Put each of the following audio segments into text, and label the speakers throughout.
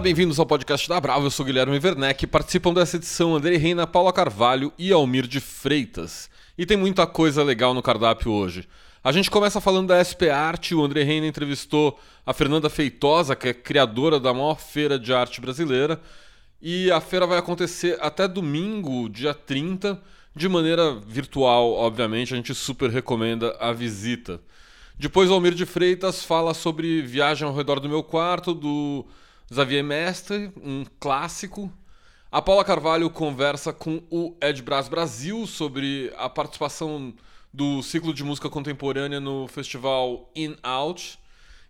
Speaker 1: Bem-vindos ao podcast da Bravo. Eu sou Guilherme Werneck. Participam dessa edição André Reina, Paula Carvalho e Almir de Freitas. E tem muita coisa legal no cardápio hoje. A gente começa falando da SP Arte. O André Reina entrevistou a Fernanda Feitosa, que é criadora da maior feira de arte brasileira. E a feira vai acontecer até domingo, dia 30, de maneira virtual, obviamente. A gente super recomenda a visita. Depois, o Almir de Freitas fala sobre Viagem ao Redor do Meu Quarto, do Xavier Mestre, um clássico. A Paula Carvalho conversa com o Ed Brás Brasil sobre a participação do ciclo de música contemporânea no festival In Out.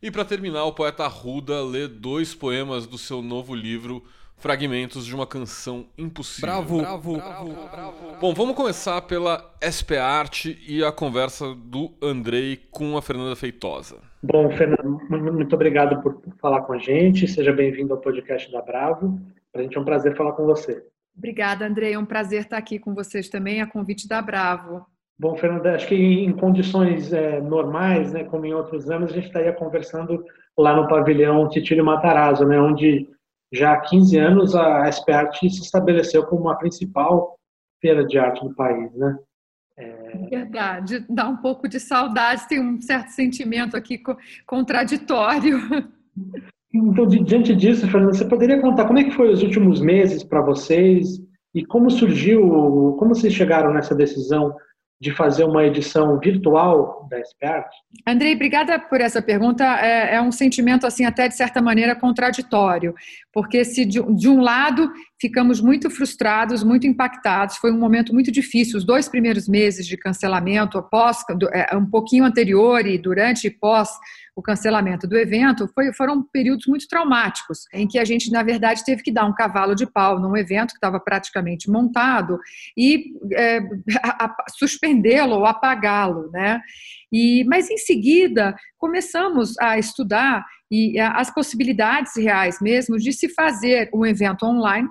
Speaker 1: E para terminar, o poeta Arruda lê dois poemas do seu novo livro Fragmentos de uma Canção Impossível.
Speaker 2: Bravo, bravo, bravo, bravo.
Speaker 1: Bom, vamos começar pela SP Arte e a conversa do Andrei com a Fernanda Feitosa.
Speaker 3: Bom, Fernando, muito obrigado por falar com a gente. Seja bem-vindo ao podcast da Bravo. Para a gente é um prazer falar com você.
Speaker 4: Obrigada, Andrei. É um prazer estar aqui com vocês também, a convite da Bravo.
Speaker 3: Bom, Fernanda, acho que em condições é, normais, né, como em outros anos, a gente estaria conversando lá no pavilhão Titílio Matarazzo, né, onde já há 15 anos a SPArt se estabeleceu como a principal feira de arte do país, né?
Speaker 4: É... Verdade, dá um pouco de saudade, tem um certo sentimento aqui contraditório.
Speaker 3: Então, diante disso, Fernanda, você poderia contar como é que foi os últimos meses para vocês e como surgiu, como vocês chegaram nessa decisão de fazer uma edição virtual da SPArt?
Speaker 4: Andrei, obrigada por essa pergunta. É, é, um sentimento, assim, até de certa maneira contraditório, porque se de, de, um lado ficamos muito frustrados, muito impactados, foi um momento muito difícil. Os dois primeiros meses de cancelamento, após, é, um pouquinho anterior e durante e pós o cancelamento do evento, foi, foram períodos muito traumáticos, em que a gente, na verdade, teve que dar um cavalo de pau num evento que estava praticamente montado e é, suspendê-lo ou apagá-lo, né? E, mas em seguida começamos a estudar e as possibilidades reais mesmo de se fazer um evento online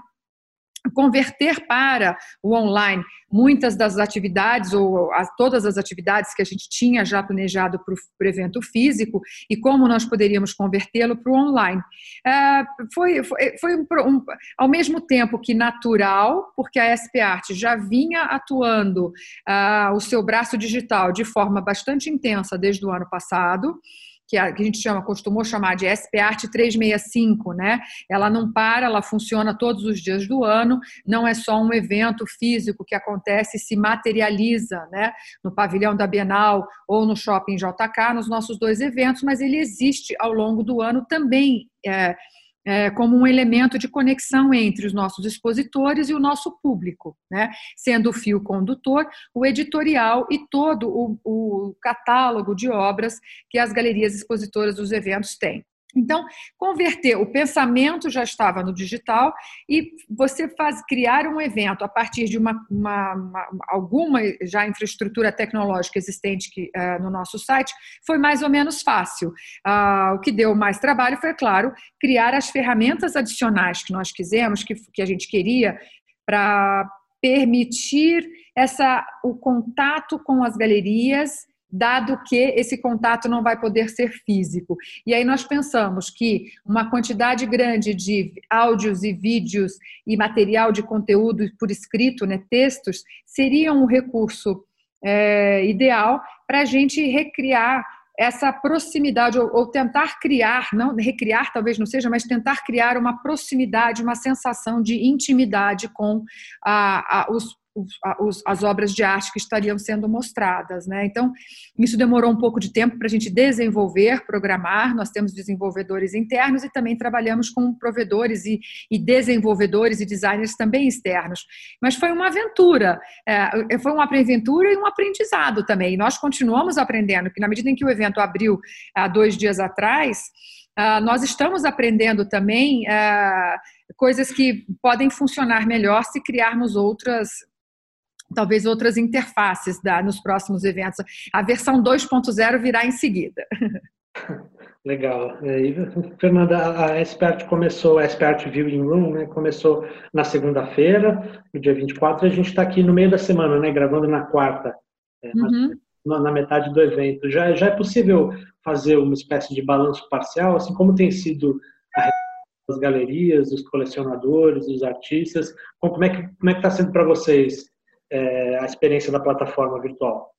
Speaker 4: converter para o online muitas das atividades ou as, todas as atividades que a gente tinha já planejado para o evento físico e como nós poderíamos convertê-lo para o online. É, foi foi, foi um, um, ao mesmo tempo que natural, porque a SP Art já vinha atuando uh, o seu braço digital de forma bastante intensa desde o ano passado que a, gente chama, costumou chamar de SPART 365, né? Ela não para, ela funciona todos os dias do ano, não é só um evento físico que acontece e se materializa, né? No pavilhão da Bienal ou no Shopping JK, nos nossos dois eventos, mas ele existe ao longo do ano também. É, é, como um elemento de conexão entre os nossos expositores e o nosso público, né? sendo o fio condutor, o editorial e todo o, o catálogo de obras que as galerias expositoras dos eventos têm. Então, converter o pensamento já estava no digital e você faz criar um evento a partir de uma, uma, uma alguma já infraestrutura tecnológica existente que, uh, no nosso site foi mais ou menos fácil. Uh, o que deu mais trabalho foi, claro, criar as ferramentas adicionais que nós quisemos, que, que a gente queria para permitir essa o contato com as galerias dado que esse contato não vai poder ser físico. E aí nós pensamos que uma quantidade grande de áudios e vídeos e material de conteúdo por escrito, né, textos, seria um recurso é, ideal para a gente recriar essa proximidade, ou, ou, tentar criar, não recriar talvez não seja, mas tentar criar uma proximidade, uma sensação de intimidade com a, a, os os, as obras de arte que estariam sendo mostradas. Né? Então, isso demorou um pouco de tempo para a gente desenvolver, programar. Nós temos desenvolvedores internos e também trabalhamos com provedores e, e desenvolvedores e designers também externos. Mas foi uma aventura, é, foi uma aventura e um aprendizado também. E nós continuamos aprendendo, que na medida em que o evento abriu há dois dias atrás, Uh, nós estamos aprendendo também uh, coisas que podem funcionar melhor se criarmos outras talvez outras interfaces da, nos próximos eventos. A versão 2.0 virá em seguida.
Speaker 3: Legal. E, Fernanda, a Expert começou, a Expert Viewing Room, né, começou na segunda-feira, no dia 24, e a gente está aqui no meio da semana, né, gravando na quarta, é, uhum. na, na, metade do evento. Já, já é possível fazer uma espécie de balanço parcial, assim como tem sido a das galerias, dos colecionadores, dos artistas. Como é que como é que está sendo para vocês é, a experiência da plataforma virtual?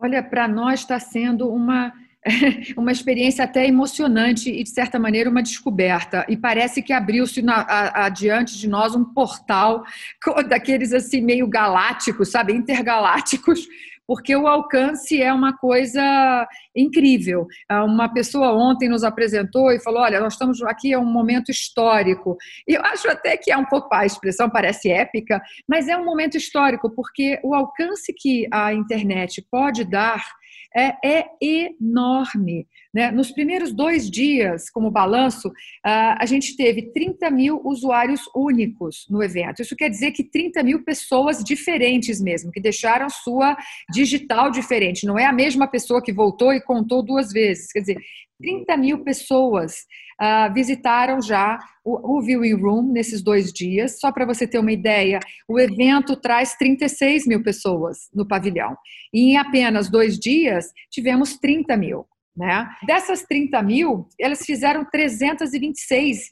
Speaker 4: Olha, para nós está sendo uma uma experiência até emocionante e, de certa maneira, uma descoberta. E parece que abriu-se adiante de nós um portal daqueles assim meio galácticos, sabe, intergalácticos, porque o alcance é uma coisa incrível. Uma pessoa ontem nos apresentou e falou: olha, nós estamos aqui é um momento histórico. E eu acho até que é um pouco a expressão parece épica, mas é um momento histórico porque o alcance que a internet pode dar é, é enorme. Né? Nos primeiros dois dias, como balanço, a gente teve 30 mil usuários únicos no evento. Isso quer dizer que 30 mil pessoas diferentes mesmo, que deixaram sua digital diferente. Não é a mesma pessoa que voltou e contou duas vezes. Quer dizer, 30 mil pessoas uh, visitaram já o, o, Viewing Room nesses dois dias. Só para você ter uma ideia, o evento traz 36 mil pessoas no pavilhão. E em apenas dois dias, tivemos 30 mil. Né? Dessas 30 mil, elas fizeram 326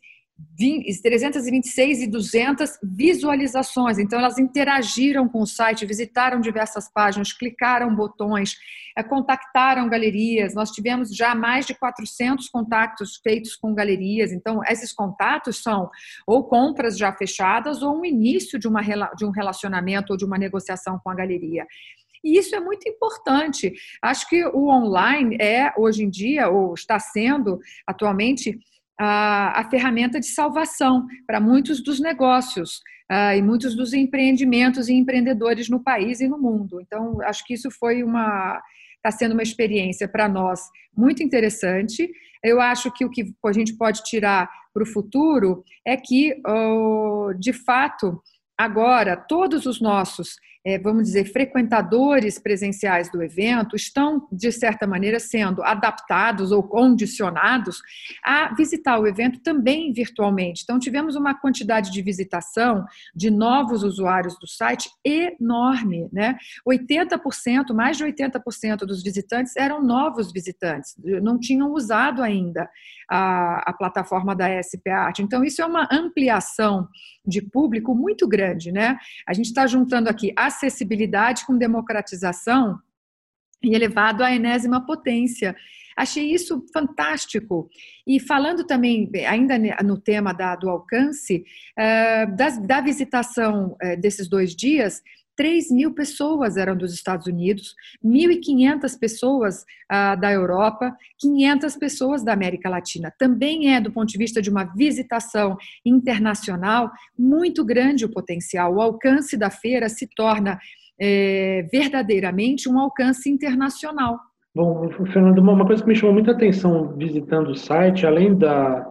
Speaker 4: 326 e 200 visualizações. Então, elas interagiram com o site, visitaram diversas páginas, clicaram botões, eh, contactaram galerias. Nós tivemos já mais de 400 contatos feitos com galerias. Então, esses contatos são ou compras já fechadas ou um início de, uma, de um relacionamento ou de uma negociação com a galeria. E isso é muito importante. Acho que o online é, hoje em dia, ou está sendo atualmente, a, a ferramenta de salvação para muitos dos negócios. Uh, e muitos dos empreendimentos e empreendedores no país e no mundo. Então, acho que isso foi uma. está sendo uma experiência para nós muito interessante. Eu acho que o que a gente pode tirar para o futuro é que, oh, de fato, agora todos os nossos é, vamos dizer, frequentadores presenciais do evento estão, de certa maneira, sendo adaptados ou condicionados a visitar o evento também virtualmente. Então, tivemos uma quantidade de visitação de novos usuários do site enorme, né? 80%, mais de 80% dos visitantes eram novos visitantes, não tinham usado ainda a, a plataforma da SP Art. Então, isso é uma ampliação de público muito grande, né? A gente está juntando aqui acessibilidade com democratização e elevado à enésima potência. Achei isso fantástico. E falando também, ainda no tema da, do alcance, uh, das, da visitação uh, desses dois dias, 3 mil pessoas eram dos Estados Unidos, 1.500 pessoas ah, da Europa, 500 pessoas da América Latina. Também é, do ponto de vista de uma visitação internacional, muito grande o potencial. O alcance da feira se torna é, verdadeiramente um alcance internacional.
Speaker 3: Bom, Fernando, uma coisa que me chamou muita atenção visitando o site, além da,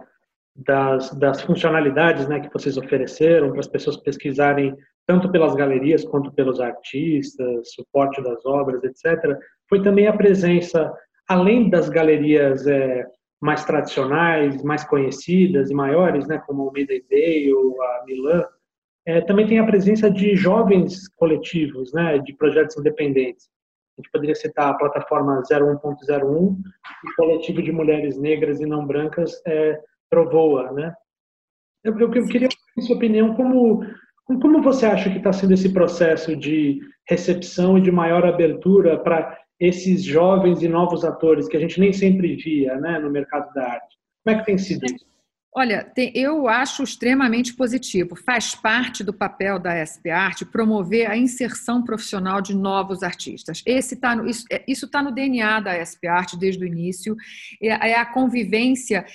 Speaker 3: das, das funcionalidades né, que vocês ofereceram para as pessoas pesquisarem tanto pelas galerias quanto pelos artistas, suporte das obras, etc., foi também a presença, além das galerias é, mais tradicionais, mais conhecidas e maiores, né, como Day ou a Milan, é, também tem a presença de jovens coletivos, né, de projetos independentes. A gente poderia citar a plataforma 01.01 e o coletivo de mulheres negras e não brancas é, Trovoa, né? Eu, eu, eu queria, sua opinião, como como você acha que está sendo esse processo de recepção e de maior abertura para esses jovens e novos atores que a gente nem sempre via né, no mercado da arte? Como é que tem sido isso?
Speaker 4: Olha, eu acho extremamente positivo. Faz parte do papel da SP Arte promover a inserção profissional de novos artistas. Tá no, isso está é, no DNA da SP Arte desde o início. É, é a convivência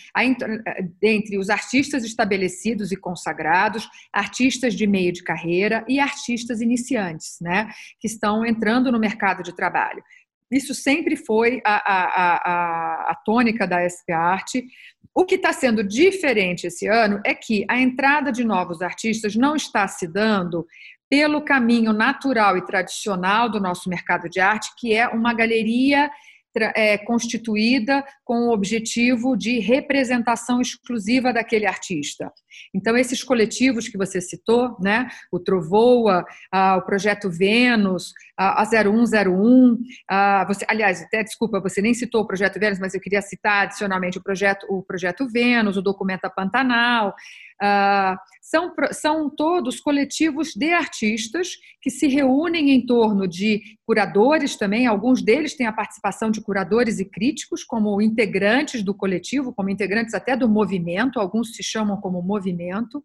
Speaker 4: entre os artistas estabelecidos e consagrados, artistas de meio de carreira e artistas iniciantes, né, que estão entrando no mercado de trabalho. Isso sempre foi a, a, a, a tônica da SP Arte. O que está sendo diferente esse ano é que a entrada de novos artistas não está se dando pelo caminho natural e tradicional do nosso mercado de arte, que é uma galeria é, constituída com o objetivo de representação exclusiva daquele artista. Então, esses coletivos que você citou, né, o Trovoa, ah, o Projeto Vênus, a 0101, ah, você, aliás, até desculpa, você nem citou o Projeto Vênus, mas eu queria citar adicionalmente o projeto, o projeto Vênus, o Documenta Pantanal, Uh, são, são todos coletivos de artistas que se reúnem em torno de curadores também, alguns deles têm a participação de curadores e críticos como integrantes do coletivo, como integrantes até do movimento, alguns se chamam como movimento.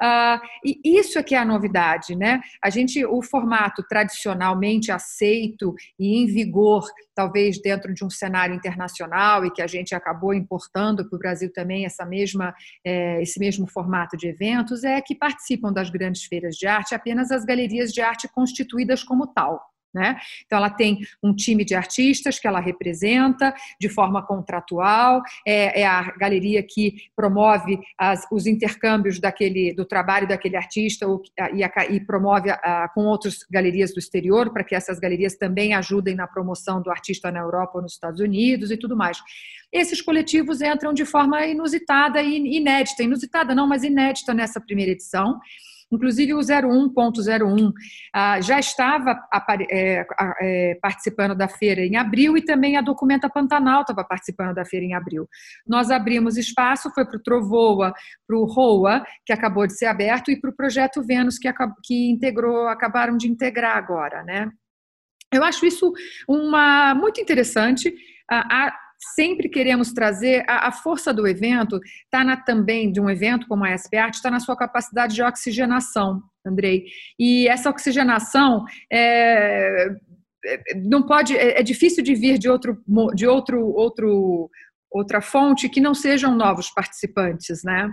Speaker 4: Uh, e isso é que é a novidade, né? A gente, o formato tradicionalmente aceito e em vigor, talvez dentro de um cenário internacional e que a gente acabou importando para o Brasil também essa mesma, é, esse mesmo formato de eventos, é que participam das grandes feiras de arte apenas as galerias de arte constituídas como tal. Né? Então, ela tem um time de artistas que ela representa de forma contratual, é, é a galeria que promove as, os intercâmbios daquele, do trabalho daquele artista e, a, e promove a, com outras galerias do exterior, para que essas galerias também ajudem na promoção do artista na Europa ou nos Estados Unidos e tudo mais. Esses coletivos entram de forma inusitada e inédita, inusitada não, mas inédita nessa primeira edição. Inclusive, o 01.01 ah, já estava é, é, participando da feira em abril e também a Documenta Pantanal estava participando da feira em abril. Nós abrimos espaço, foi para o Trovoa, para o ROA, que acabou de ser aberto, e para o Projeto Vênus, que, integrou, acabaram de integrar agora. Né? Eu acho isso uma, muito interessante. A, sempre queremos trazer a, a força do evento, está também de um evento como a SP Art, está na sua capacidade de oxigenação, Andrei. E essa oxigenação é, é não pode, é, é difícil de vir de outro, de outro, outro, outra fonte que não sejam novos participantes, né?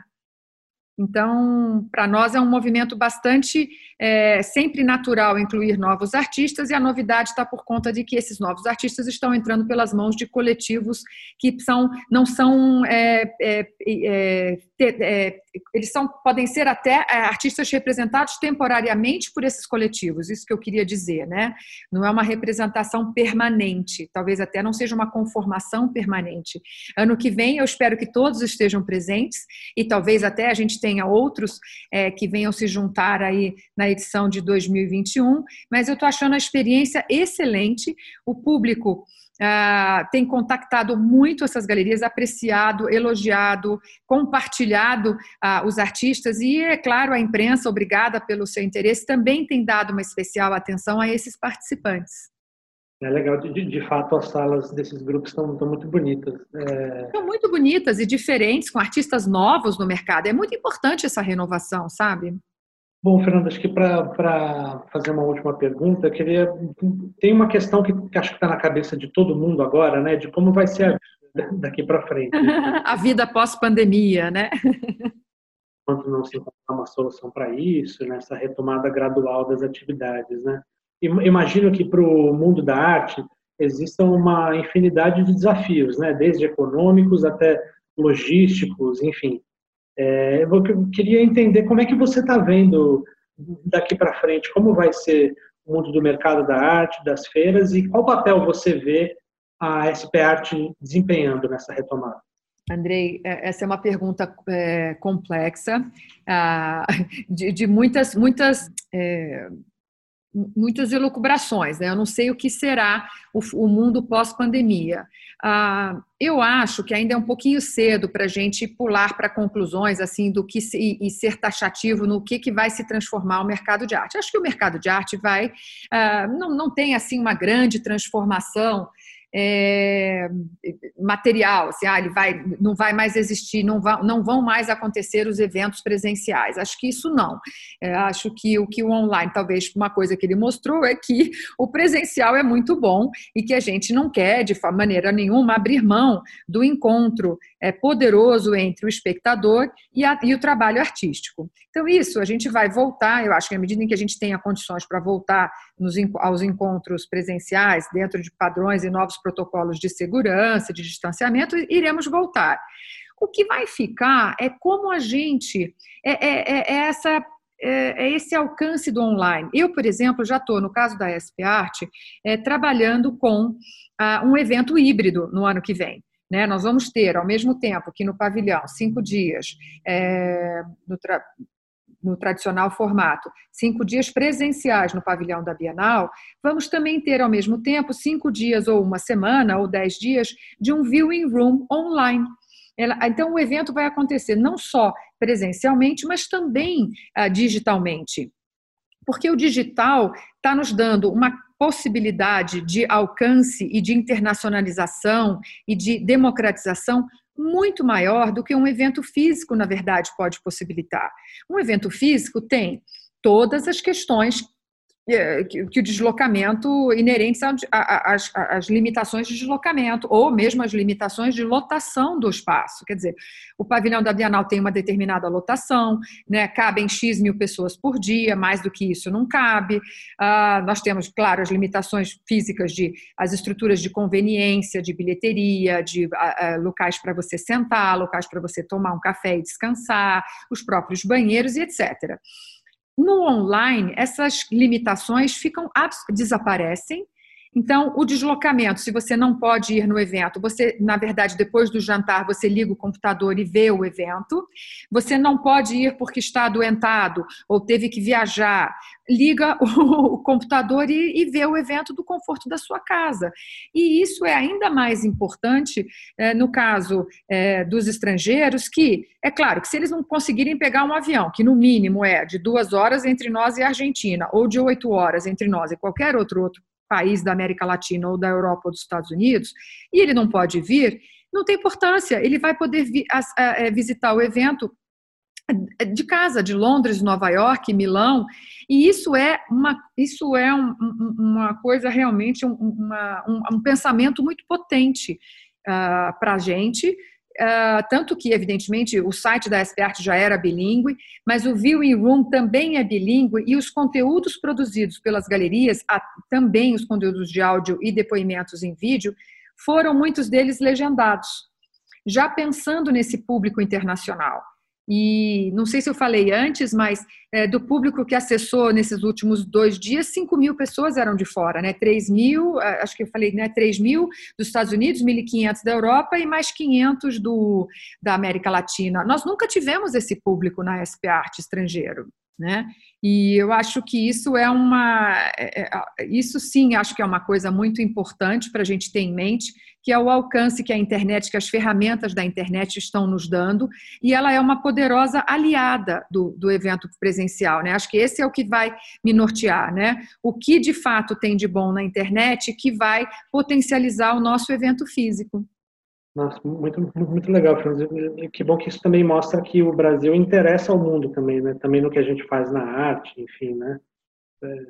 Speaker 4: Então, para nós é um movimento bastante é, sempre natural incluir novos artistas, e a novidade está por conta de que esses novos artistas estão entrando pelas mãos de coletivos que são, não são. É, é, é, é eles são, podem ser até é, artistas representados temporariamente por esses coletivos, isso que eu queria dizer, né? Não é uma representação permanente, talvez até não seja uma conformação permanente. Ano que vem, eu espero que todos estejam presentes, e talvez até a gente tenha outros que venham se juntar aí na edição de 2021, mas eu estou achando a experiência excelente. O público ah, tem contactado muito essas galerias, apreciado, elogiado, compartilhado ah, os artistas e, é claro, a imprensa, obrigada pelo seu interesse, também tem dado uma especial atenção a esses participantes.
Speaker 3: É legal, de, de fato, as salas desses grupos estão, estão muito bonitas.
Speaker 4: É... Estão muito bonitas e diferentes, com artistas novos no mercado. É muito importante essa renovação, sabe?
Speaker 3: Bom, Fernando, acho que para fazer uma última pergunta, queria tem uma questão que, que acho que está na cabeça de todo mundo agora, né? De como vai ser a vida daqui para frente.
Speaker 4: a vida pós-pandemia, né?
Speaker 3: Quando não se encontrar uma solução para isso, nessa né? retomada gradual das atividades, né? Imagino que para o mundo da arte existam uma infinidade de desafios, né? Desde econômicos até logísticos, enfim. É, eu queria entender como é que você está vendo daqui para frente, como vai ser o mundo do mercado da arte, das feiras e qual papel você vê a SP Art desempenhando nessa retomada?
Speaker 4: Andrei, é, essa é uma pergunta é, complexa, ah, de, de, muitas, muitas é, muitas elucubrações, né? Eu não sei o que será o, o mundo pós-pandemia. Ah, eu acho que ainda é um pouquinho cedo para a gente pular para conclusões assim do que se, e ser taxativo no que, que vai se transformar o mercado de arte. Acho que o mercado de arte vai ah, não, não tem assim uma grande transformação é, material, assim, ah, ele vai, não vai mais existir, não, vai, não vão mais acontecer os eventos presenciais. Acho que isso não. É, acho que o que o online, talvez uma coisa que ele mostrou é que o presencial é muito bom e que a gente não quer, de maneira nenhuma, abrir mão do encontro é, poderoso entre o espectador e, a, e o trabalho artístico. Então, isso a gente vai voltar, eu acho que à medida em que a gente tenha condições para voltar nos, aos encontros presenciais, dentro de padrões e novos protocolos de segurança, de distanciamento, iremos voltar. O que vai ficar é como a gente. É, é, é, é essa é, é esse alcance do online. Eu, por exemplo, já estou, no caso da SP Art, é, trabalhando com ah, um evento híbrido no ano que vem. Né? Nós vamos ter, ao mesmo tempo que no pavilhão, cinco dias, é, no, no tradicional formato, cinco dias presenciais no pavilhão da Bienal, vamos também ter, ao mesmo tempo, cinco dias ou uma semana ou dez dias de um viewing room online. Então, o evento vai acontecer não só presencialmente, mas também uh, digitalmente. Porque o digital está nos dando uma possibilidade de alcance e de internacionalização e de democratização muito maior do que um evento físico, na verdade, pode possibilitar. Um evento físico tem todas as questões que, o deslocamento inerentes às limitações de deslocamento, ou mesmo as limitações de lotação do espaço. Quer dizer, o pavilhão da Bienal tem uma determinada lotação, né, cabem X mil pessoas por dia, mais do que isso não cabe. Ah, nós temos, claro, as limitações físicas de as estruturas de conveniência, de bilheteria, de locais para você sentar, locais para você tomar um café e descansar, os próprios banheiros e etc. No online, essas limitações ficam desaparecem então, o deslocamento, se você não pode ir no evento, você, na verdade, depois do jantar, você liga o computador e vê o evento. Você não pode ir porque está adoentado ou teve que viajar, liga o, computador e, e vê o evento do conforto da sua casa. E isso é ainda mais importante é, no caso é, dos estrangeiros, que, é claro, que se eles não conseguirem pegar um avião, que no mínimo é de duas horas entre nós e a Argentina, ou de oito horas entre nós e qualquer outro, outro país da América Latina ou da Europa ou dos Estados Unidos, e ele não pode vir, não tem importância, ele vai poder vi, a, a, é, visitar o evento de casa, de Londres, Nova York, Milão, e isso é uma, isso é um, uma coisa realmente, um, uma, um, um pensamento muito potente uh, para a gente, Uh, tanto que, evidentemente, o site da SP Art já era bilíngue, mas o Viewing Room também é bilíngue e os conteúdos produzidos pelas galerias, também os conteúdos de áudio e depoimentos em vídeo, foram muitos deles legendados, já pensando nesse público internacional. E não sei se eu falei antes, mas é, do público que acessou nesses últimos dois dias, 5 mil pessoas eram de fora, né? 3 mil, acho que eu falei, né? 3 mil dos Estados Unidos, 1.500 da Europa e mais 500 do, da América Latina. Nós nunca tivemos esse público na SP Arte estrangeiro. Né? E eu acho que isso é uma, é, é, isso sim, acho que é uma coisa muito importante para a gente ter em mente, que é o alcance que a internet, que as ferramentas da internet estão nos dando, e ela é uma poderosa aliada do, do evento presencial, né? Acho que esse é o que vai me nortear, né? O que de fato tem de bom na internet que vai potencializar o nosso evento físico.
Speaker 3: Nossa, muito, muito legal, Franz. Que bom que isso também mostra que o Brasil interessa ao mundo também, né? Também no que a gente faz na arte, enfim, né?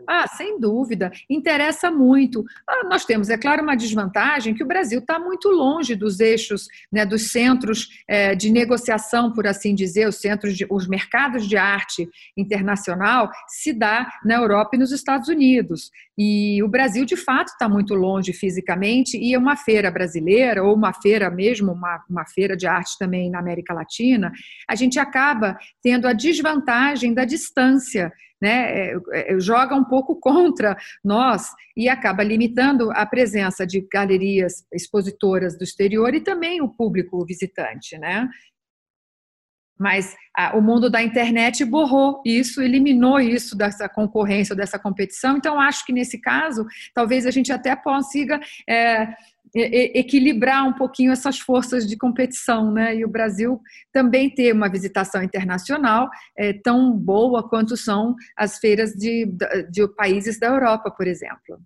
Speaker 4: Ah, sem dúvida, interessa muito. Ah, nós temos, é claro, uma desvantagem que o Brasil está muito longe dos eixos, né, dos centros é, de negociação, por assim dizer, os centros, de, os mercados de arte internacional se dá na Europa e nos Estados Unidos. E o Brasil, de fato, está muito longe fisicamente, e uma feira brasileira, ou uma feira mesmo, uma, uma feira de arte também na América Latina, a gente acaba tendo a desvantagem da distância né, é, é, joga um pouco contra nós e acaba limitando a presença de galerias expositoras do exterior e também o público visitante, né? Mas o mundo da internet borrou isso, eliminou isso dessa concorrência, dessa competição. Então, acho que nesse caso, talvez a gente até consiga é, equilibrar um pouquinho essas forças de competição, né? E o Brasil também ter uma visitação internacional é, tão boa quanto são as feiras de, de países da Europa, por exemplo.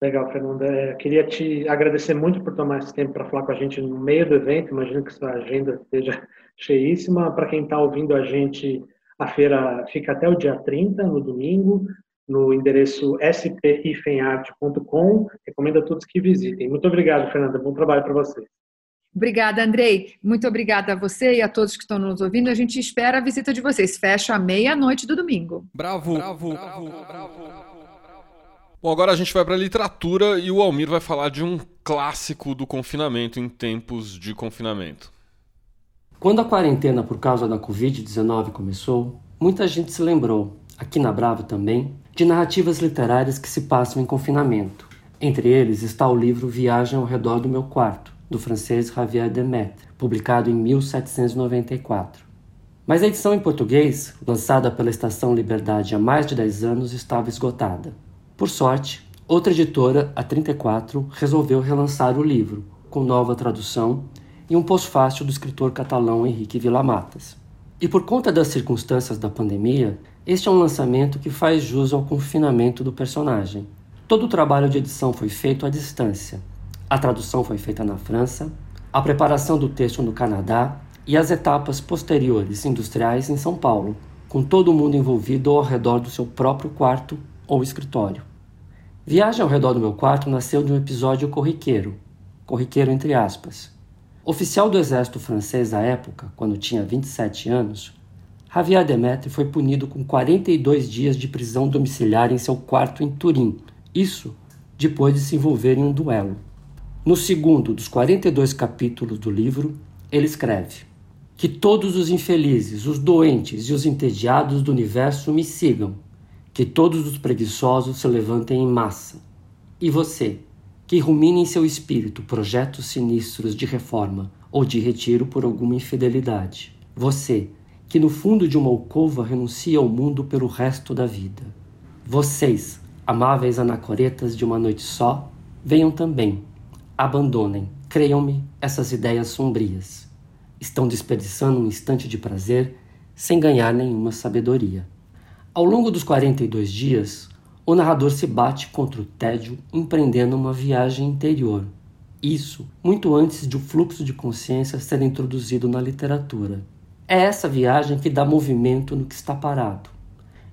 Speaker 3: Legal, Fernanda. É, queria te agradecer muito por tomar esse tempo para falar com a gente no meio do evento. Imagino que sua agenda esteja cheíssima. Para quem está ouvindo a gente, a feira fica até o dia 30, no domingo no endereço spifenarte.com. Recomendo a todos que visitem. Muito obrigado, Fernanda. Bom trabalho para você.
Speaker 4: Obrigada, Andrei. Muito obrigada a você e a todos que estão nos ouvindo. A gente espera a visita de vocês. Fecha à meia-noite do domingo.
Speaker 1: Bravo, bravo, bravo, bravo. Bom, agora a gente vai para a literatura e o Almir vai falar de um clássico do confinamento em tempos de confinamento.
Speaker 5: Quando a quarentena por causa da Covid-19 começou, muita gente se lembrou, aqui na Bravo também, de narrativas literárias que se passam em confinamento. Entre eles está o livro Viagem ao Redor do Meu Quarto, do francês Javier Demetre, publicado em 1794. Mas a edição em português, lançada pela Estação Liberdade há mais de 10 anos, estava esgotada. Por sorte, outra editora, a 34, resolveu relançar o livro, com nova tradução e um pós-fácil do escritor catalão Henrique Villamatas. E por conta das circunstâncias da pandemia, este é um lançamento que faz jus ao confinamento do personagem. Todo o trabalho de edição foi feito à distância. A tradução foi feita na França, a preparação do texto no Canadá e as etapas posteriores industriais em São Paulo, com todo mundo envolvido ao redor do seu próprio quarto ou escritório. Viagem ao redor do meu quarto nasceu de um episódio corriqueiro, corriqueiro entre aspas. Oficial do exército francês à época, quando tinha 27 anos, Javier Demetri foi punido com 42 dias de prisão domiciliar em seu quarto em Turim, isso depois de se envolver em um duelo. No segundo dos 42 capítulos do livro, ele escreve: que todos os infelizes, os doentes e os entediados do universo me sigam. Que todos os preguiçosos se levantem em massa. E você, que rumine em seu espírito projetos sinistros de reforma ou de retiro por alguma infidelidade. Você, que no fundo de uma alcova renuncia ao mundo pelo resto da vida. Vocês, amáveis anacoretas de uma noite só, venham também. Abandonem, creiam-me, essas ideias sombrias estão desperdiçando um instante de prazer sem ganhar nenhuma sabedoria. Ao longo dos 42 dias, o narrador se bate contra o tédio, empreendendo uma viagem interior. Isso muito antes de o fluxo de consciência ser introduzido na literatura. É essa viagem que dá movimento no que está parado.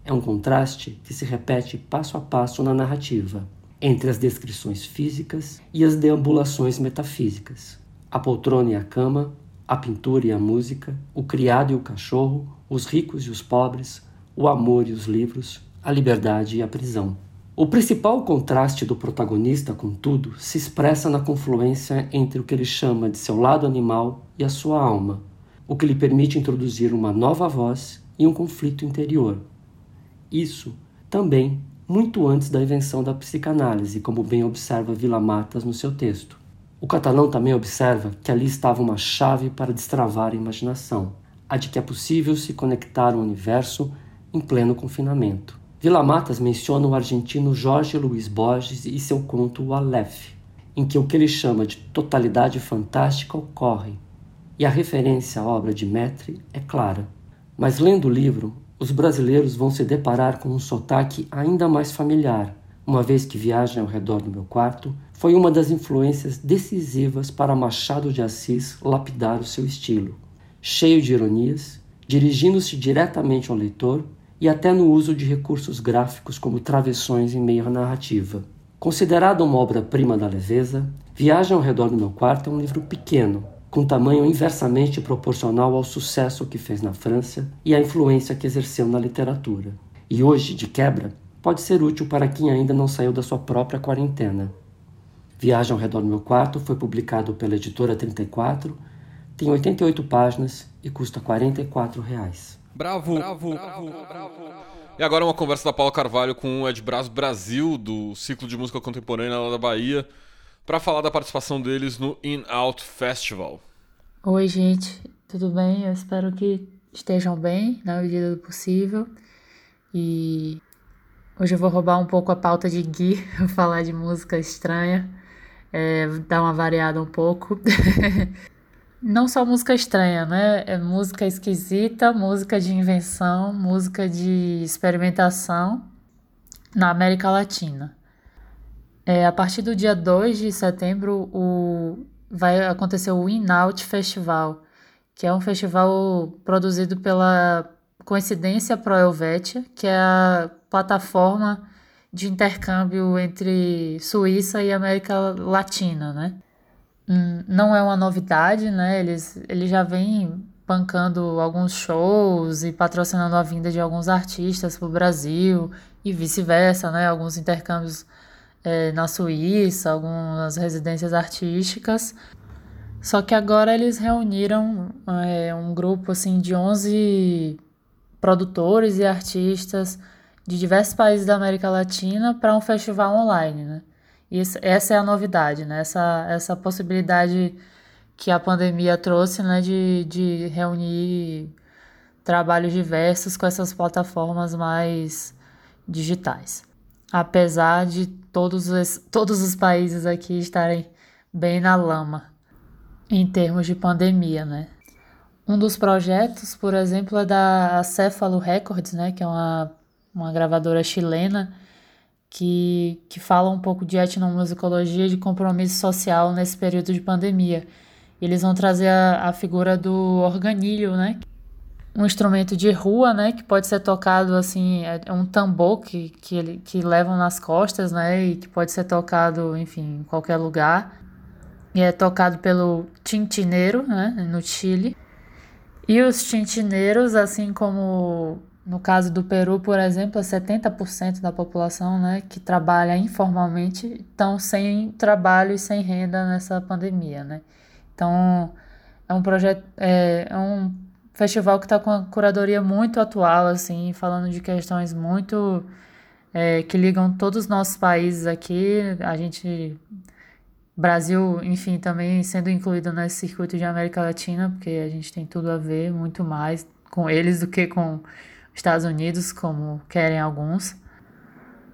Speaker 5: É um contraste que se repete passo a passo na narrativa, entre as descrições físicas e as deambulações metafísicas. A poltrona e a cama, a pintura e a música, o criado e o cachorro, os ricos e os pobres, o amor e os livros, a liberdade e a prisão. O principal contraste do protagonista, contudo, se expressa na confluência entre o que ele chama de seu lado animal e a sua alma, o que lhe permite introduzir uma nova voz e um conflito interior. Isso também muito antes da invenção da psicanálise, como bem observa Vila Matas no seu texto. O catalão também observa que ali estava uma chave para destravar a imaginação, a de que é possível se conectar ao universo em pleno confinamento. Vila Matas menciona o argentino Jorge Luiz Borges e seu conto O Aleph, em que o que ele chama de totalidade fantástica ocorre, e a referência à obra de Metri é clara. Mas lendo o livro, os brasileiros vão se deparar com um sotaque ainda mais familiar, uma vez que viagem ao redor do meu quarto foi uma das influências decisivas para Machado de Assis lapidar o seu estilo, cheio de ironias, dirigindo-se diretamente ao leitor e até no uso de recursos gráficos como travessões em meio à narrativa. Considerada uma obra-prima da leveza, Viagem ao Redor do Meu Quarto é um livro pequeno, com tamanho inversamente proporcional ao sucesso que fez na França e à influência que exerceu na literatura. E hoje, de quebra, pode ser útil para quem ainda não saiu da sua própria quarentena. Viagem ao Redor do Meu Quarto foi publicado pela editora 34, tem 88 páginas e custa 44 reais.
Speaker 1: Bravo, bravo, bravo, bravo. E agora uma conversa da Paula Carvalho com o Ed Braz Brasil, do ciclo de música contemporânea lá da Bahia, para falar da participação deles no In Out Festival.
Speaker 6: Oi, gente, tudo bem? Eu espero que estejam bem na medida do possível. E hoje eu vou roubar um pouco a pauta de Gui, falar de música estranha é, dar uma variada um pouco. Não só música estranha, né? É música esquisita, música de invenção, música de experimentação na América Latina. É, a partir do dia 2 de setembro o, vai acontecer o In Out Festival, que é um festival produzido pela Coincidência Pro Helvetia, que é a plataforma de intercâmbio entre Suíça e América Latina, né? Hum, não é uma novidade, né? Eles, eles já vêm bancando alguns shows e patrocinando a vinda de alguns artistas para o Brasil e vice-versa, né? Alguns intercâmbios é, na Suíça, algumas residências artísticas. Só que agora eles reuniram é, um grupo assim de 11 produtores e artistas de diversos países da América Latina para um festival online, né? Isso, essa é a novidade, né? Essa, essa possibilidade que a pandemia trouxe, né? De, de reunir trabalhos diversos com essas plataformas mais digitais. Apesar de todos os, todos os países aqui estarem bem na lama em termos de pandemia, né? Um dos projetos, por exemplo, é da Céfalo Records, né, que é uma, uma gravadora chilena que, que fala um pouco de etnomusicologia e de compromisso social nesse período de pandemia. Eles vão trazer a, a figura do organilho, né, um instrumento de rua, né, que pode ser tocado assim, é, é um tambor que, que, ele, que levam nas costas, né, e que pode ser tocado, enfim, em qualquer lugar. E é tocado pelo tintineiro, né, no Chile. E os tintineiros, assim como no caso do Peru, por exemplo, 70% da população, né, que trabalha informalmente, estão sem trabalho e sem renda nessa pandemia, né. Então, é um projeto, é, é um festival que está com a curadoria muito atual, assim, falando de questões muito é, que ligam todos os nossos países aqui. A gente, Brasil, enfim, também sendo incluído nesse circuito de América Latina, porque a gente tem tudo a ver muito mais com eles do que com Estados Unidos, como querem alguns.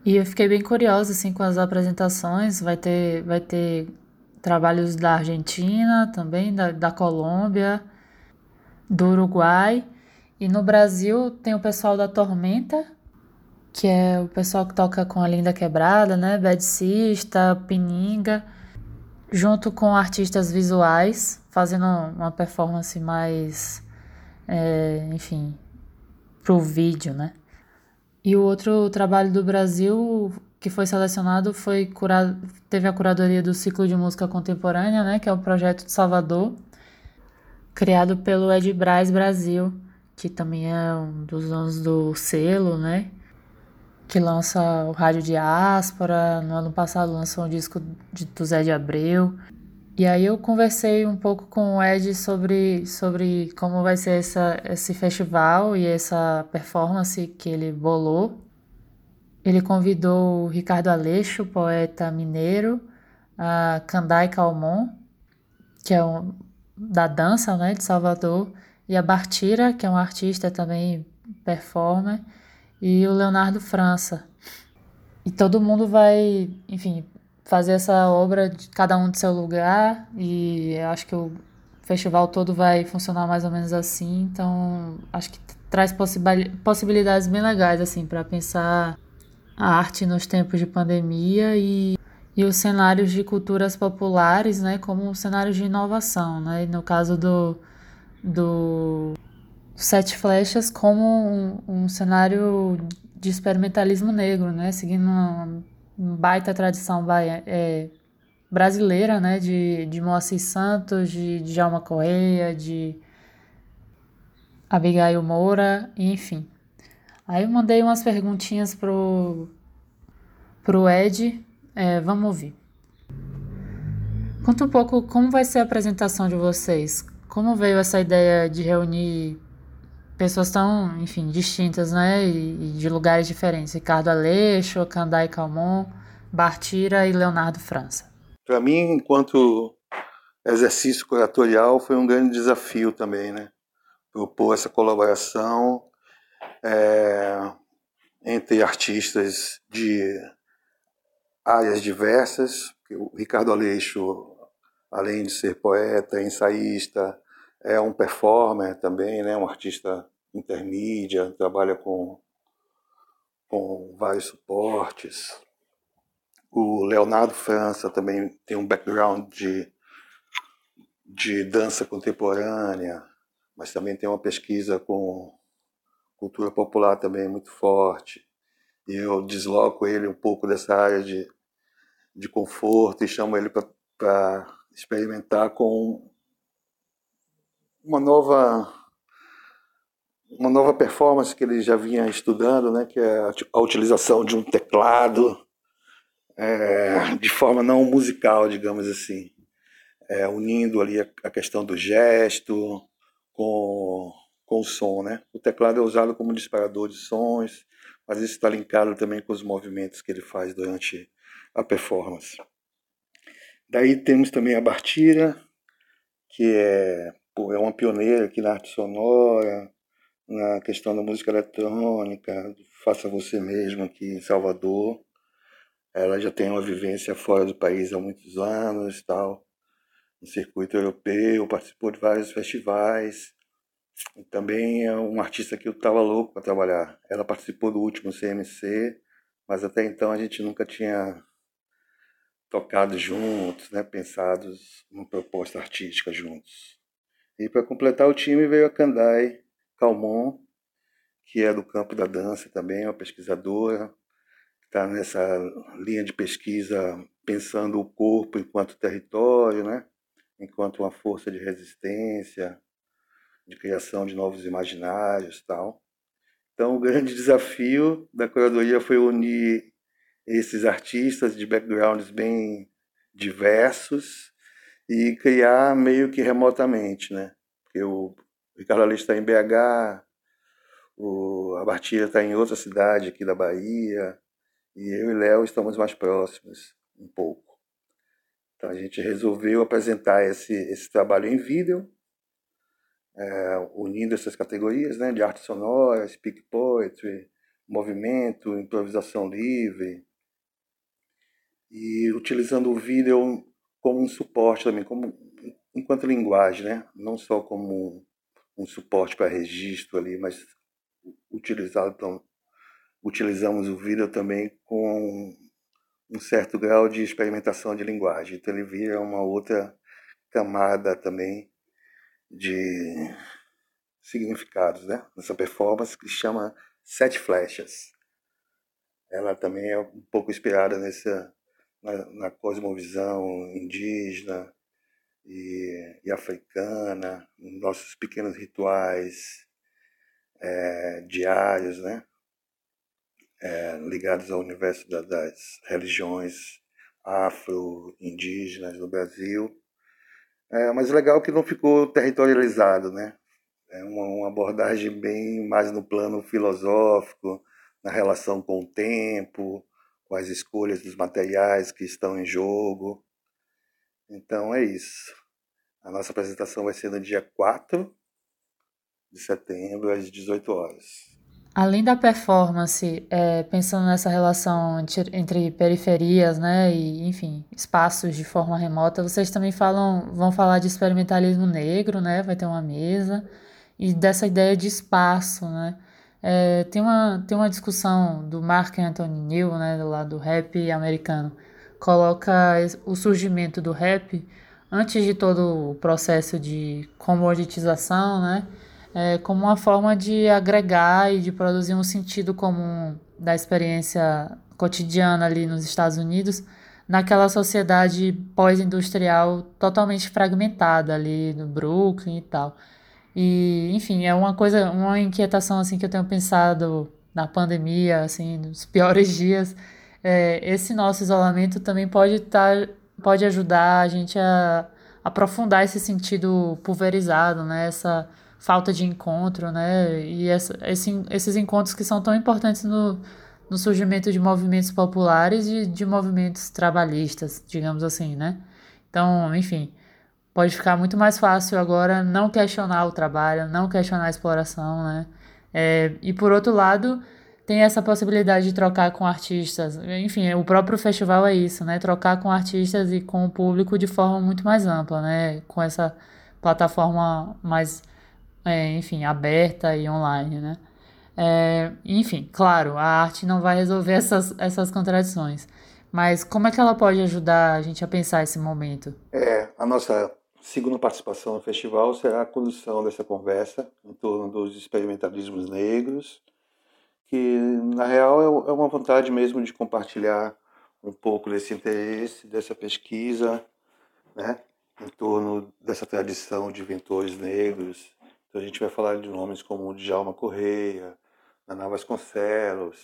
Speaker 6: E eu fiquei bem curiosa assim com as apresentações. Vai ter, vai ter trabalhos da Argentina, também da, da Colômbia, do Uruguai. E no Brasil tem o pessoal da Tormenta, que é o pessoal que toca com a Linda Quebrada, né? Bedcista, Pininga, junto com artistas visuais, fazendo uma performance mais, é, enfim, pro vídeo, né? E o outro trabalho do Brasil que foi selecionado foi curado, teve a curadoria do ciclo de música contemporânea, né? Que é o projeto de Salvador criado pelo Ed Braz Brasil, que também é um dos donos do selo, né? Que lança o Rádio Diáspora, no ano passado lançou um disco de, do Zé de Abreu. E aí eu conversei um pouco com o Ed sobre, sobre como vai ser essa, esse festival e essa performance que ele bolou. Ele convidou o Ricardo Aleixo, poeta mineiro, a Candai Calmon, que é um, da dança, né, de Salvador, e a Bartira, que é um artista também performer, e o Leonardo França. E todo mundo vai, enfim, fazer essa obra de cada um de seu lugar, e acho que o festival todo vai funcionar mais ou menos assim, então acho que traz possibilidades bem legais assim para pensar a arte nos tempos de pandemia e e os cenários de culturas populares, né, como um cenário de inovação, né, no caso do, do Sete Flechas como um, um cenário de experimentalismo negro, né, seguindo uma baita tradição é, brasileira, né, de, de Moacir Santos, de, de Djalma Correia, de Abigail Moura, enfim. Aí eu mandei umas perguntinhas pro, pro Ed, é, vamos ouvir. Conta um pouco como vai ser a apresentação de vocês. Como veio essa ideia de reunir pessoas tão, enfim, distintas, né? E, de lugares diferentes. Ricardo Aleixo, Candai Calmon, Bartira e Leonardo França.
Speaker 7: Para mim, enquanto exercício curatorial, foi um grande desafio também, né? Propor essa colaboração é, entre artistas de áreas diversas. O Ricardo Aleixo, além de ser poeta, ensaísta, é um performer também, né? um artista intermídia, trabalha com, com vários suportes. O Leonardo França também tem um background de, de dança contemporânea, mas também tem uma pesquisa com cultura popular também muito forte e eu desloco ele um pouco dessa área de, de conforto e chamo ele para experimentar com uma nova uma nova performance que ele já vinha estudando, né, que é a, utilização de um teclado é, de forma não musical, digamos assim, é, unindo ali a, a, questão do gesto com, com o som, né? O teclado é usado como disparador de sons, mas isso está linkado também com os movimentos que ele faz durante a performance. Daí temos também a Bartira, que é, pô, é uma pioneira aqui na arte sonora, na questão da música eletrônica, faça você mesmo aqui em Salvador. Ela já tem uma vivência fora do país há muitos anos, tal, no circuito europeu, participou de vários festivais. E também é um artista que eu estava louco para trabalhar. Ela participou do último CMC, mas até então a gente nunca tinha tocado juntos, né, pensados numa proposta artística juntos. E para completar o time veio a Kandai Calmon, que é do campo da dança também, é uma pesquisadora, está nessa linha de pesquisa pensando o corpo enquanto território, né? enquanto uma força de resistência, de criação de novos imaginários tal. Então, o grande desafio da curadoria foi unir esses artistas de backgrounds bem diversos e criar meio que remotamente, né? Porque o Ricardo Alice está em BH, o, a Bartira está em outra cidade aqui da Bahia, e eu e Léo estamos mais próximos um pouco. Então a gente resolveu apresentar esse, esse trabalho em vídeo, é, unindo essas categorias né, de arte sonora, speak poetry, movimento, improvisação livre, e utilizando o vídeo como um suporte também, como enquanto linguagem, né? não só como um suporte para registro ali, mas utilizado então, utilizamos o vídeo também com um certo grau de experimentação de linguagem. Então ele vira uma outra camada também de significados, né? Nessa performance que chama Sete Flechas. Ela também é um pouco inspirada nessa na, na cosmovisão indígena e, e africana, nossos pequenos rituais é, diários, né? É, ligados ao universo da, das religiões afro-indígenas no Brasil. É, mas legal que não ficou territorializado, né? É uma, uma, abordagem bem mais no plano filosófico, na relação com o tempo, com as escolhas dos materiais que estão em jogo. Então é isso. A nossa apresentação vai ser no dia 4 de setembro, às 18 horas.
Speaker 6: Além da performance, é, pensando nessa relação entre, entre, periferias, né, e enfim, espaços de forma remota, vocês também falam, vão falar de experimentalismo negro, né, vai ter uma mesa e dessa ideia de espaço, né. É, tem uma tem uma discussão do Mark Anthony Neal, né, do lado do rap americano, coloca o surgimento do rap antes de todo o processo de comoditização, né é, como uma forma de agregar e de produzir um sentido comum da experiência cotidiana ali nos Estados Unidos, naquela sociedade pós-industrial totalmente fragmentada ali no Brooklyn e tal. E, enfim, é uma coisa, uma inquietação assim que eu tenho pensado na pandemia, assim, nos piores dias. É, esse nosso isolamento também pode estar, pode ajudar a gente a aprofundar esse sentido pulverizado, né? Essa falta de encontro, né? E essa, esse, esses encontros que são tão importantes no, no surgimento de movimentos populares e de movimentos trabalhistas, digamos assim, né? Então, enfim, pode ficar muito mais fácil agora não questionar o trabalho, não questionar a exploração, né? É, e por outro lado, tem essa possibilidade de trocar com artistas. Enfim, o próprio festival é isso, né? Trocar com artistas e com o público de forma muito mais ampla, né? Com essa plataforma mais é, enfim, aberta e online, né? É, enfim, claro, a arte não vai resolver essas, essas contradições, mas como é que ela pode ajudar a gente a pensar esse momento?
Speaker 7: É, a nossa segunda participação no festival será a condução dessa conversa em torno dos experimentalismos negros, que na real é, é uma vontade mesmo de compartilhar um pouco desse interesse, dessa pesquisa, né, em torno dessa tradição de inventores negros. Então a gente vai falar de nomes como Djalma Correia, Naná Vasconcelos,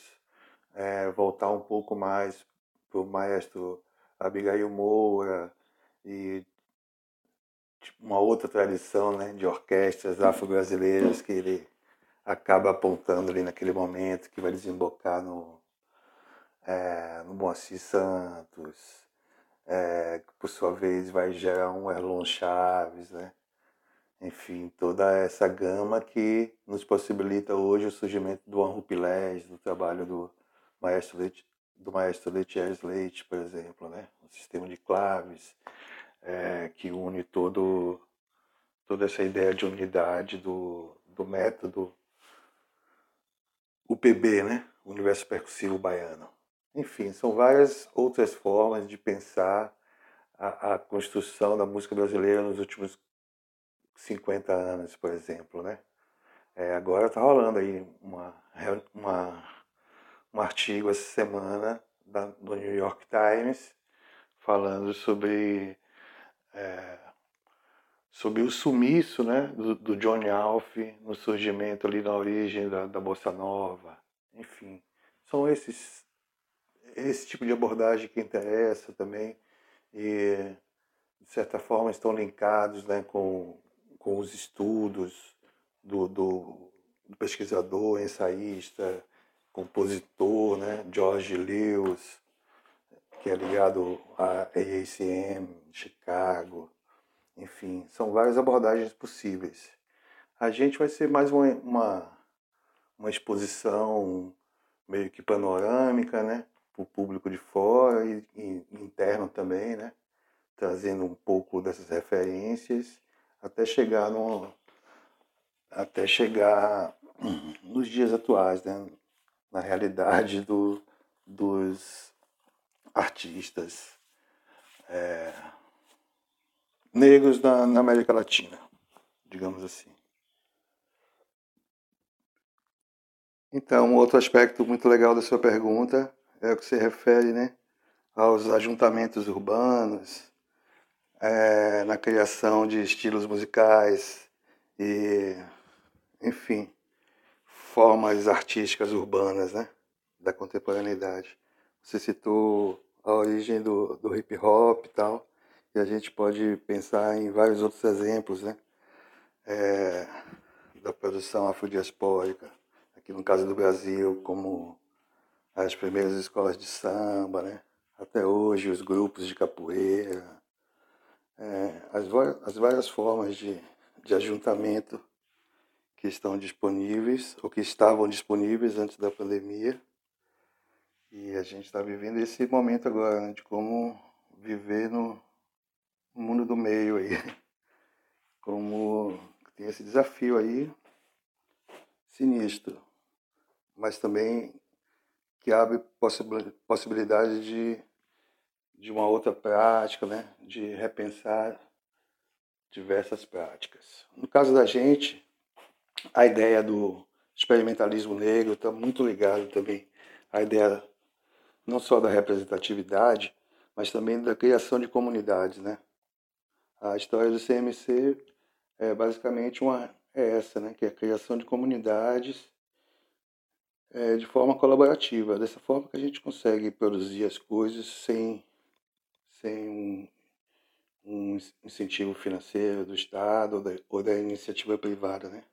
Speaker 7: é, voltar um pouco mais para o maestro Abigail Moura e tipo, uma outra tradição né, de orquestras afro-brasileiras que ele acaba apontando ali naquele momento que vai desembocar no, é, no Moacir Santos, é, que por sua vez vai gerar um Erlon Chaves, né? Enfim, toda essa gama que nos possibilita hoje o surgimento do Henri Pilés, do trabalho do maestro Leite, do maestro Letiers Leite, por exemplo, né? Um sistema de claves é, que une todo toda essa ideia de unidade do, do método UPB, né? Universo Percussivo Baiano. Enfim, são várias outras formas de pensar a, a construção da música brasileira nos últimos 50 anos, por exemplo, né? É, agora está rolando aí uma, uma, um artigo essa semana da, do New York Times falando sobre é, sobre o sumiço né, do, do Johnny Alf no surgimento ali na origem da, da Bossa Nova. Enfim, são esses esse tipo de abordagem que interessa também e de certa forma estão linkados né, com, com os estudos do, do, do pesquisador, ensaísta, compositor, né, George Lewis, que é ligado à AACM, Chicago, enfim, são várias abordagens possíveis. A gente vai ser mais uma, uma, uma exposição meio que panorâmica, né? Para o público de fora e, e interno também, né? Trazendo um pouco dessas referências até chegar no, até chegar nos dias atuais, né? na realidade do, dos artistas. É, negros na, na América Latina, digamos assim. Então, outro aspecto muito legal da sua pergunta é o que se refere né, aos ajuntamentos urbanos, é, na criação de estilos musicais e, enfim, formas artísticas urbanas né, da contemporaneidade. Você citou a origem do, do hip hop e tal. E a gente pode pensar em vários outros exemplos, né? É, da produção afrodiaspórica, aqui no caso do Brasil, como as primeiras escolas de samba, né? Até hoje, os grupos de capoeira, é, as, as várias formas de, de ajuntamento que estão disponíveis, ou que estavam disponíveis antes da pandemia. E a gente está vivendo esse momento agora, né, de como viver no, mundo do meio aí. Como tem esse desafio aí sinistro, mas também que abre possibilidade de, de uma outra prática, né? de repensar diversas práticas. No caso da gente, a ideia do experimentalismo negro está muito ligada também à ideia não só da representatividade, mas também da criação de comunidades, né? A história do CMC é basicamente uma é essa, né, que é a criação de comunidades é, de forma colaborativa. Dessa forma que a gente consegue produzir as coisas sem, sem um, um incentivo financeiro do Estado ou da, ou da iniciativa privada, né?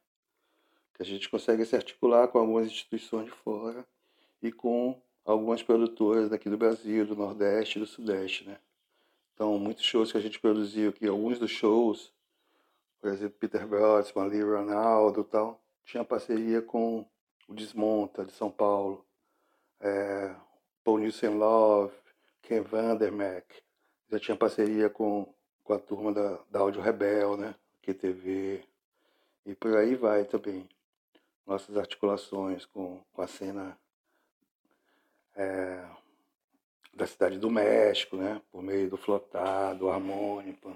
Speaker 7: Que a gente consegue se articular com algumas instituições de fora e com algumas produtoras daqui do Brasil, do Nordeste e do Sudeste, né? Então, muitos shows que a gente produziu aqui, alguns dos shows, por exemplo, Peter Brodsman, Lee Ronaldo e tal, tinha parceria com o Desmonta, de São Paulo, é, Paul Nielsen Love, Ken Vandermeck, já tinha parceria com, com a turma da, da Áudio Rebel, né, QTV, e por aí vai também. Nossas articulações com, com a cena é, da cidade do México, né, por meio do Flotado, Harmônico,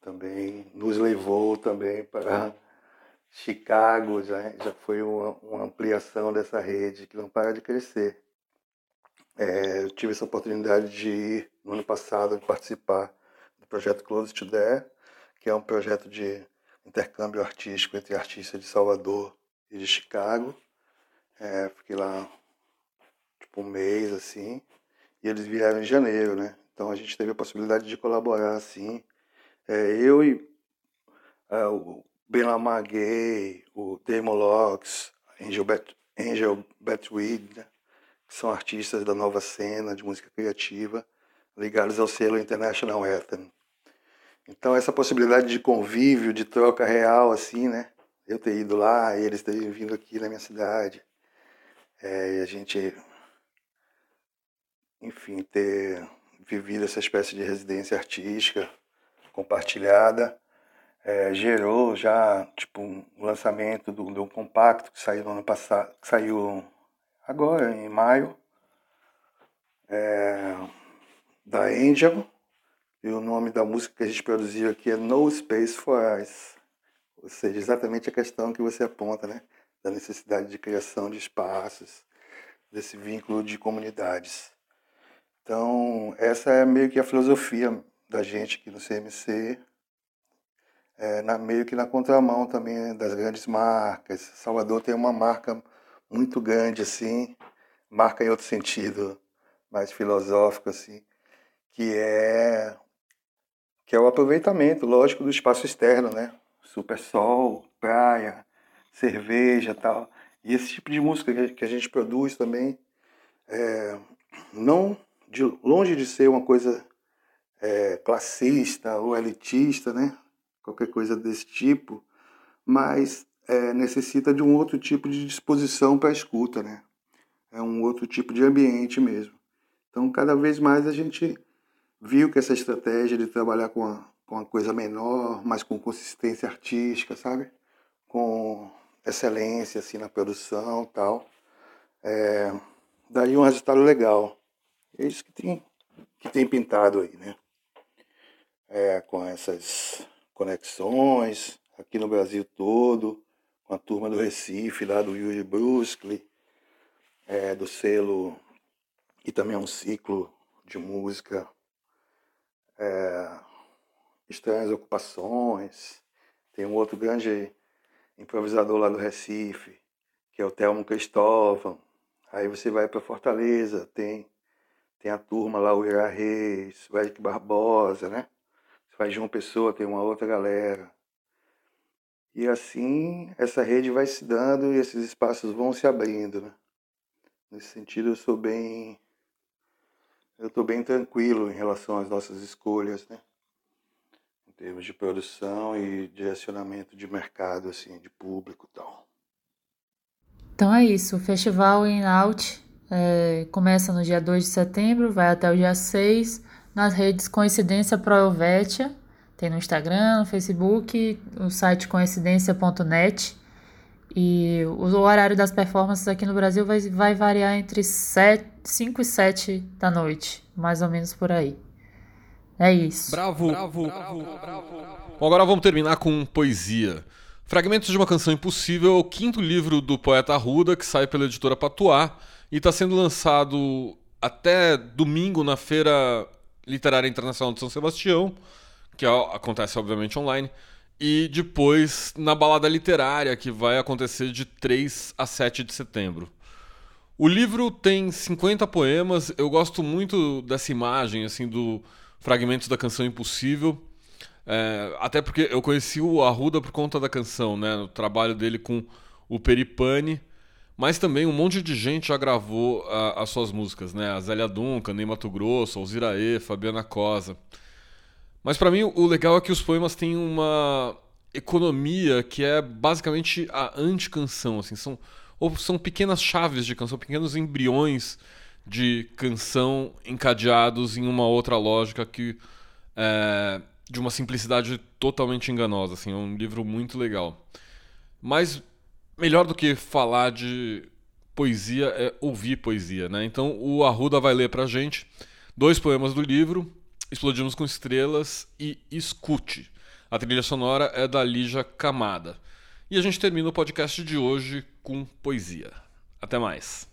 Speaker 7: também nos levou também para Chicago, já, já foi uma, uma ampliação dessa rede que não para de crescer. É, eu tive essa oportunidade de ir no ano passado de participar do projeto Close to There, que é um projeto de intercâmbio artístico entre artistas de Salvador e de Chicago. É, fiquei lá tipo um mês assim. E eles vieram em janeiro, né? Então a gente teve a possibilidade de colaborar assim. É, eu e é, o Lamar Gay, o Damon Locks, Angel, Bet Angel Betweed, né? que são artistas da nova cena de música criativa ligados ao selo International Anthem. Então essa possibilidade de convívio, de troca real, assim, né? Eu ter ido lá e eles terem vindo aqui na minha cidade. É, e a gente, enfim, ter vivido essa espécie de residência artística compartilhada, é, gerou já tipo um lançamento de um compacto que saiu no ano passado, que saiu agora em maio, é, da Angel, e o nome da música que a gente produziu aqui é No Space for Us. Ou seja, exatamente a questão que você aponta, né? Da necessidade de criação de espaços, desse vínculo de comunidades. Então, essa é meio que a filosofia da gente aqui no CMC, é, na, meio que na contramão também das grandes marcas. Salvador tem uma marca muito grande, assim, marca em outro sentido, mais filosófico, assim, que é que é o aproveitamento, lógico, do espaço externo, né? Super sol, praia, cerveja tal. E esse tipo de música que a gente produz também, é, não de longe de ser uma coisa é, classista ou elitista, né? Qualquer coisa desse tipo, mas é, necessita de um outro tipo de disposição para a escuta, né? É um outro tipo de ambiente mesmo. Então, cada vez mais a gente viu que essa estratégia de trabalhar com uma, com uma coisa menor, mas com consistência artística, sabe? Com excelência assim na produção tal, é, um resultado legal. É isso que tem, que tem pintado aí, né? É, com essas conexões aqui no Brasil todo, com a turma do Recife, lá do Yuri Brusque, é, do selo, e também é um ciclo de música é, Estranhas Ocupações. Tem um outro grande improvisador lá do Recife, que é o Telmo Cristóvão. Aí você vai para Fortaleza, tem, tem a turma lá, o Ira Reis, o Eric Barbosa, né? Você vai de uma pessoa, tem uma outra galera. E assim essa rede vai se dando e esses espaços vão se abrindo, né? Nesse sentido eu sou bem eu estou bem tranquilo em relação às nossas escolhas, né? Em termos de produção e direcionamento de mercado, assim, de público e tal.
Speaker 6: Então é isso, o festival em Out é, começa no dia 2 de setembro, vai até o dia 6, nas redes Coincidência Proelvetia, tem no Instagram, no Facebook, o site coincidência.net. E o horário das performances aqui no Brasil vai, vai variar entre 7, 5 e 7 da noite, mais ou menos por aí. É isso.
Speaker 1: Bravo, bravo, bravo, bravo. Bom, agora vamos terminar com poesia. Fragmentos de uma Canção Impossível é o quinto livro do poeta Arruda, que sai pela editora Patuá e está sendo lançado até domingo na Feira Literária Internacional de São Sebastião, que acontece obviamente online e depois na balada literária, que vai acontecer de 3 a 7 de setembro. O livro tem 50 poemas, eu gosto muito dessa imagem, assim, do Fragmentos da Canção Impossível, é, até porque eu conheci o Arruda por conta da canção, né, o trabalho dele com o Peripane, mas também um monte de gente já gravou a, as suas músicas, né, a Zélia Duncan, Ney Mato Grosso, Alziraê, Fabiana Cosa... Mas para mim o legal é que os poemas têm uma economia que é basicamente a anticanção, assim, são ou são pequenas chaves de canção, pequenos embriões de canção encadeados em uma outra lógica que é, de uma simplicidade totalmente enganosa, assim, é um livro muito legal. Mas melhor do que falar de poesia é ouvir poesia, né? Então o Arruda vai ler pra gente dois poemas do livro Explodimos com Estrelas e Escute. A trilha sonora é da Lígia Camada. E a gente termina o podcast de hoje com poesia. Até mais.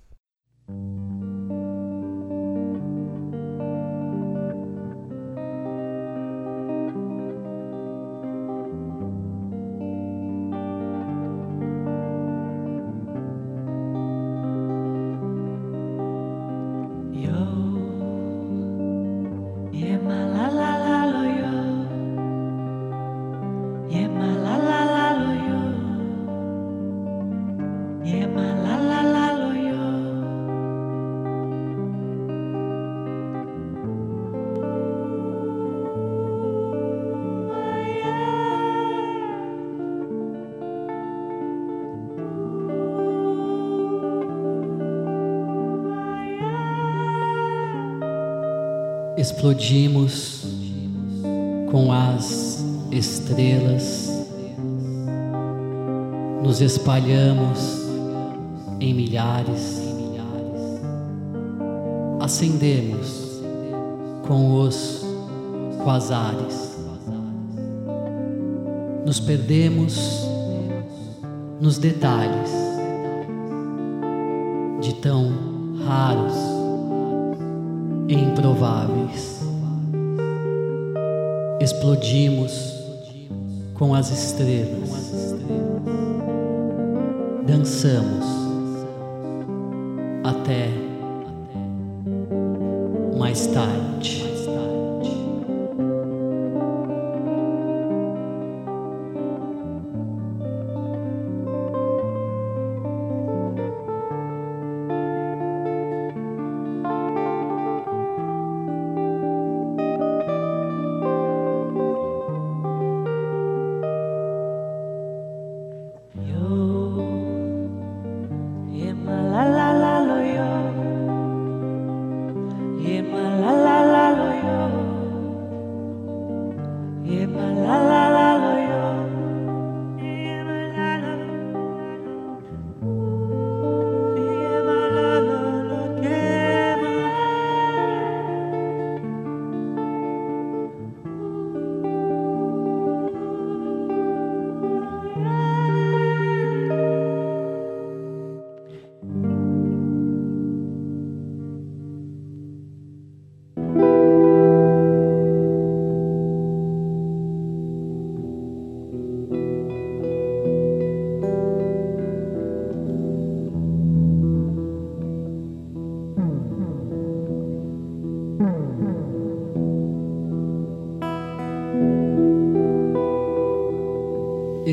Speaker 8: Explodimos com as estrelas, nos espalhamos em milhares, acendemos com os quasares, nos perdemos nos detalhes de tão raros improváveis. Explodimos com as estrelas, dançamos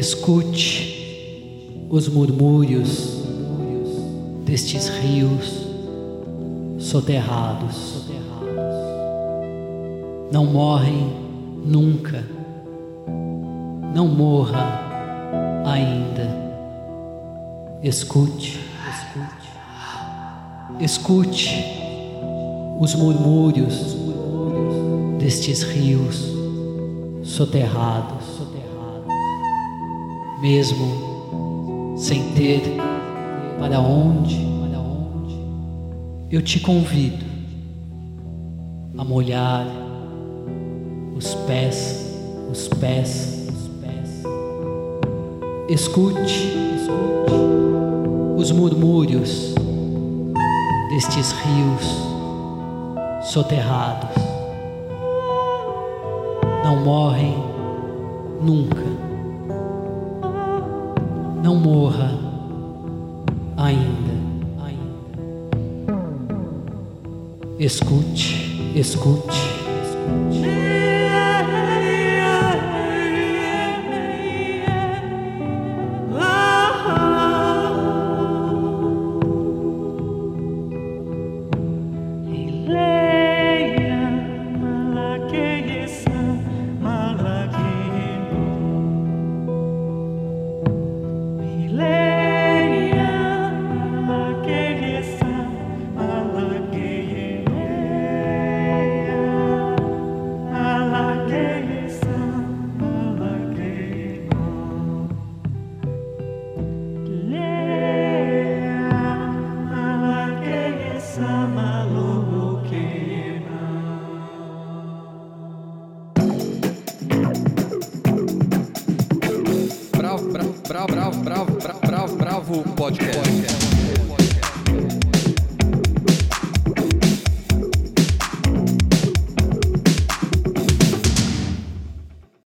Speaker 8: Escute os murmúrios destes rios soterrados. Não morrem nunca, não morra ainda. Escute, escute, escute os murmúrios destes rios soterrados mesmo sem ter para onde, para onde, eu te convido a molhar os pés, os pés, os pés. Escute, escute os murmúrios destes rios soterrados. Não morrem nunca não morra ainda. Escute, escute, escute.